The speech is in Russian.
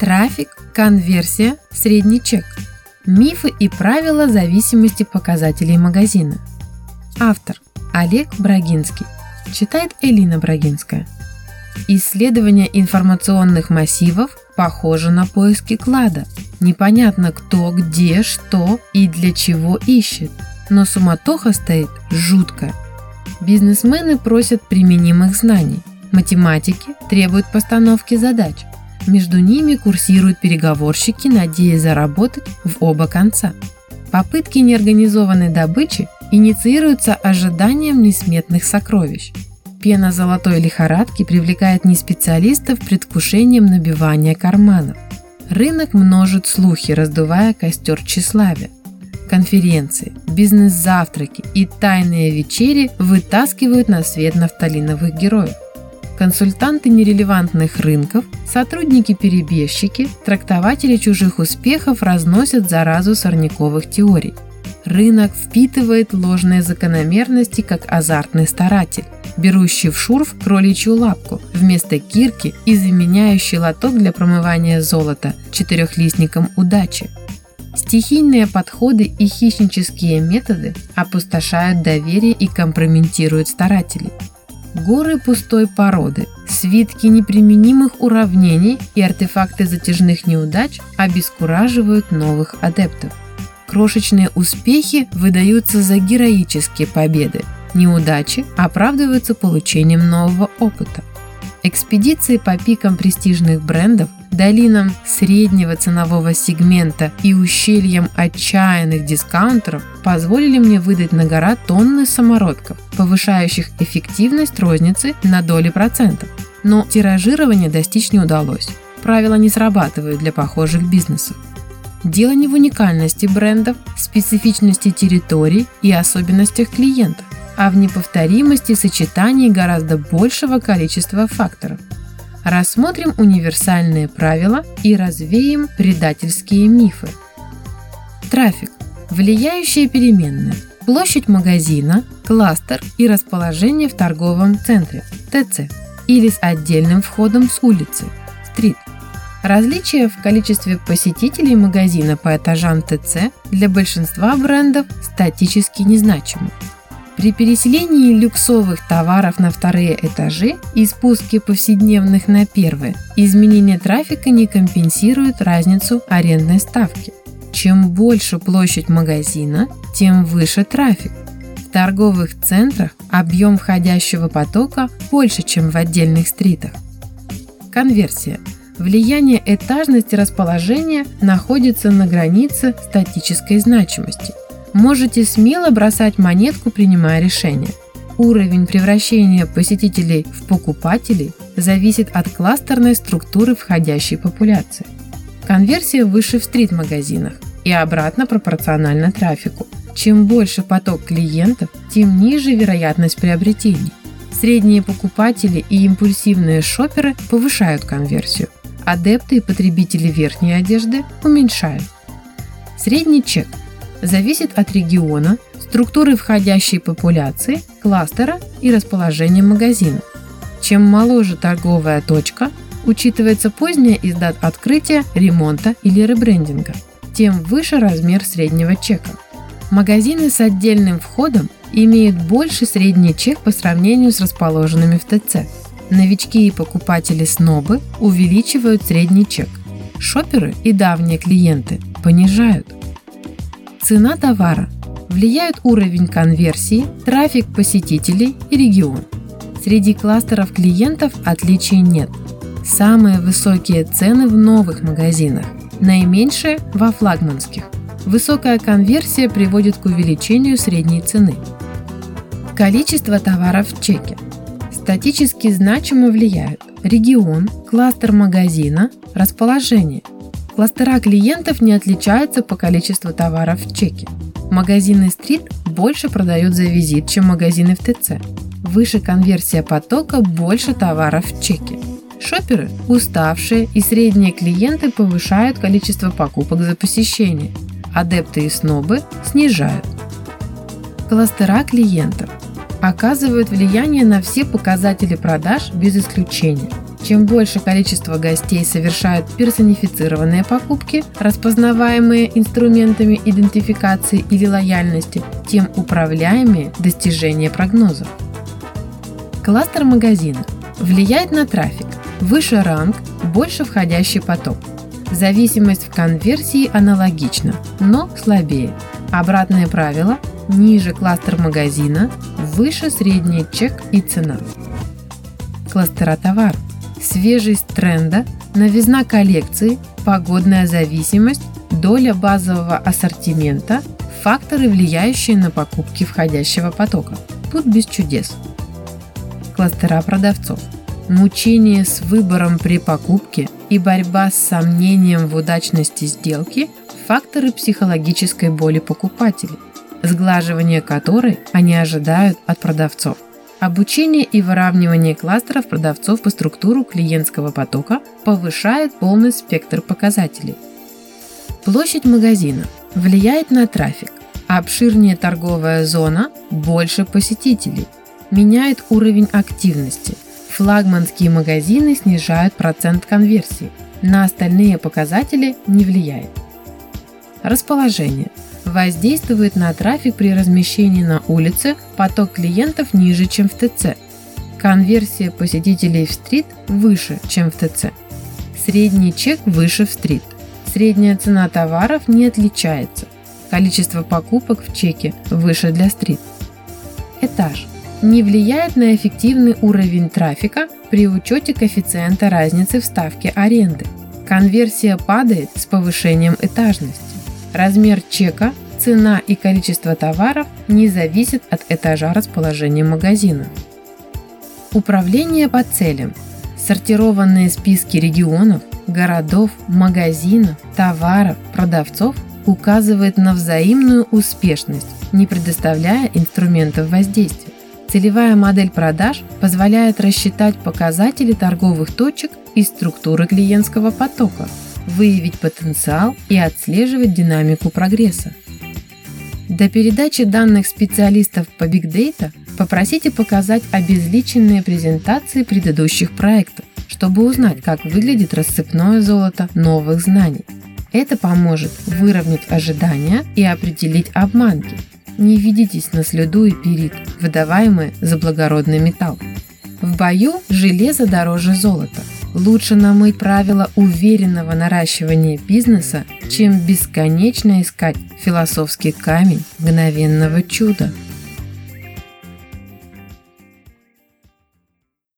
Трафик, конверсия, средний чек. Мифы и правила зависимости показателей магазина. Автор Олег Брагинский. Читает Элина Брагинская. Исследование информационных массивов похоже на поиски клада. Непонятно кто, где, что и для чего ищет. Но суматоха стоит жуткая. Бизнесмены просят применимых знаний. Математики требуют постановки задач. Между ними курсируют переговорщики, надеясь заработать в оба конца. Попытки неорганизованной добычи инициируются ожиданием несметных сокровищ. Пена золотой лихорадки привлекает не специалистов предвкушением набивания карманов. Рынок множит слухи, раздувая костер тщеславия. Конференции, бизнес-завтраки и тайные вечери вытаскивают на свет нафталиновых героев. Консультанты нерелевантных рынков, сотрудники-перебежчики, трактователи чужих успехов разносят заразу сорняковых теорий. Рынок впитывает ложные закономерности, как азартный старатель берущий в шурф кроличью лапку вместо кирки и заменяющий лоток для промывания золота четырехлистником удачи. Стихийные подходы и хищнические методы опустошают доверие и компрометируют старателей. Горы пустой породы, свитки неприменимых уравнений и артефакты затяжных неудач обескураживают новых адептов. Крошечные успехи выдаются за героические победы, Неудачи оправдываются получением нового опыта. Экспедиции по пикам престижных брендов, долинам среднего ценового сегмента и ущельям отчаянных дискаунтеров позволили мне выдать на гора тонны самородков, повышающих эффективность розницы на доли процентов. Но тиражирования достичь не удалось. Правила не срабатывают для похожих бизнесов. Дело не в уникальности брендов, специфичности территорий и особенностях клиентов а в неповторимости сочетаний гораздо большего количества факторов. Рассмотрим универсальные правила и развеем предательские мифы. Трафик. Влияющие переменные. Площадь магазина, кластер и расположение в торговом центре ТЦ или с отдельным входом с улицы стрит. Различия в количестве посетителей магазина по этажам ТЦ для большинства брендов статически незначимы. При переселении люксовых товаров на вторые этажи и спуске повседневных на первые, изменение трафика не компенсирует разницу арендной ставки. Чем больше площадь магазина, тем выше трафик. В торговых центрах объем входящего потока больше, чем в отдельных стритах. Конверсия. Влияние этажности расположения находится на границе статической значимости – Можете смело бросать монетку, принимая решение. Уровень превращения посетителей в покупателей зависит от кластерной структуры входящей популяции. Конверсия выше в стрит-магазинах и обратно пропорциональна трафику. Чем больше поток клиентов, тем ниже вероятность приобретений. Средние покупатели и импульсивные шоперы повышают конверсию. Адепты и потребители верхней одежды уменьшают. Средний чек зависит от региона, структуры входящей популяции, кластера и расположения магазина. Чем моложе торговая точка, учитывается поздняя из дат открытия, ремонта или ребрендинга, тем выше размер среднего чека. Магазины с отдельным входом имеют больше средний чек по сравнению с расположенными в ТЦ. Новички и покупатели-снобы увеличивают средний чек. Шоперы и давние клиенты понижают. Цена товара. Влияют уровень конверсии, трафик посетителей и регион. Среди кластеров клиентов отличий нет. Самые высокие цены в новых магазинах, наименьшие во флагманских. Высокая конверсия приводит к увеличению средней цены. Количество товаров в чеке. Статически значимо влияют регион, кластер магазина, расположение – Кластера клиентов не отличаются по количеству товаров в чеке. Магазины стрит больше продают за визит, чем магазины в ТЦ. Выше конверсия потока, больше товаров в чеке. Шоперы, уставшие и средние клиенты повышают количество покупок за посещение. Адепты и снобы снижают. Кластера клиентов оказывают влияние на все показатели продаж без исключения. Чем больше количество гостей совершают персонифицированные покупки, распознаваемые инструментами идентификации или лояльности, тем управляемее достижение прогнозов. Кластер магазина влияет на трафик. Выше ранг, больше входящий поток. Зависимость в конверсии аналогична, но слабее. Обратное правило – ниже кластер магазина, выше средний чек и цена. Кластера товаров. Свежесть тренда, новизна коллекции, погодная зависимость, доля базового ассортимента, факторы, влияющие на покупки входящего потока. Тут без чудес. Кластера продавцов. Мучение с выбором при покупке и борьба с сомнением в удачности сделки – факторы психологической боли покупателей, сглаживание которой они ожидают от продавцов. Обучение и выравнивание кластеров продавцов по структуру клиентского потока повышает полный спектр показателей. Площадь магазина влияет на трафик. Обширнее торговая зона – больше посетителей. Меняет уровень активности. Флагманские магазины снижают процент конверсии. На остальные показатели не влияет. Расположение – воздействует на трафик при размещении на улице, поток клиентов ниже, чем в ТЦ. Конверсия посетителей в стрит выше, чем в ТЦ. Средний чек выше в стрит. Средняя цена товаров не отличается. Количество покупок в чеке выше для стрит. Этаж не влияет на эффективный уровень трафика при учете коэффициента разницы в ставке аренды. Конверсия падает с повышением этажности. Размер чека, цена и количество товаров не зависят от этажа расположения магазина. Управление по целям. Сортированные списки регионов, городов, магазинов, товаров, продавцов указывает на взаимную успешность, не предоставляя инструментов воздействия. Целевая модель продаж позволяет рассчитать показатели торговых точек и структуры клиентского потока, выявить потенциал и отслеживать динамику прогресса. До передачи данных специалистов по Big Data попросите показать обезличенные презентации предыдущих проектов, чтобы узнать, как выглядит рассыпное золото новых знаний. Это поможет выровнять ожидания и определить обманки. Не ведитесь на слюду и перит, выдаваемые за благородный металл. В бою железо дороже золота – Лучше намыть правила уверенного наращивания бизнеса, чем бесконечно искать философский камень мгновенного чуда.